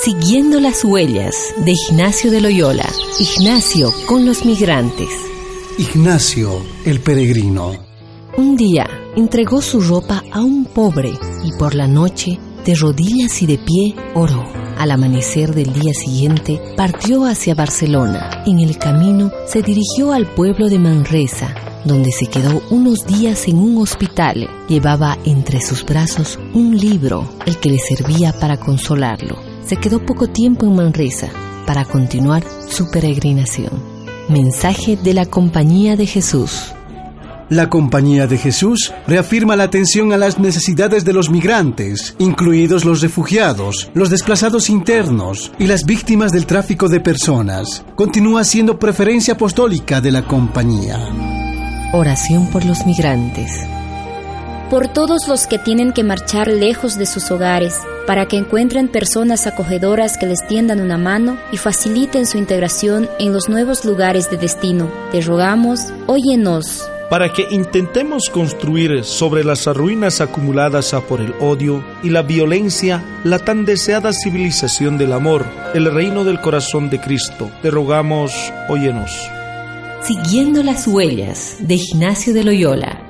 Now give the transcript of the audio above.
Siguiendo las huellas de Ignacio de Loyola, Ignacio con los migrantes. Ignacio el peregrino. Un día entregó su ropa a un pobre y por la noche, de rodillas y de pie, oró. Al amanecer del día siguiente, partió hacia Barcelona. En el camino se dirigió al pueblo de Manresa, donde se quedó unos días en un hospital. Llevaba entre sus brazos un libro, el que le servía para consolarlo se quedó poco tiempo en Manresa para continuar su peregrinación. Mensaje de la Compañía de Jesús. La Compañía de Jesús reafirma la atención a las necesidades de los migrantes, incluidos los refugiados, los desplazados internos y las víctimas del tráfico de personas. Continúa siendo preferencia apostólica de la Compañía. Oración por los migrantes. Por todos los que tienen que marchar lejos de sus hogares para que encuentren personas acogedoras que les tiendan una mano y faciliten su integración en los nuevos lugares de destino. Te rogamos, óyenos. Para que intentemos construir sobre las ruinas acumuladas por el odio y la violencia la tan deseada civilización del amor, el reino del corazón de Cristo. Te rogamos, óyenos. Siguiendo las huellas de Ignacio de Loyola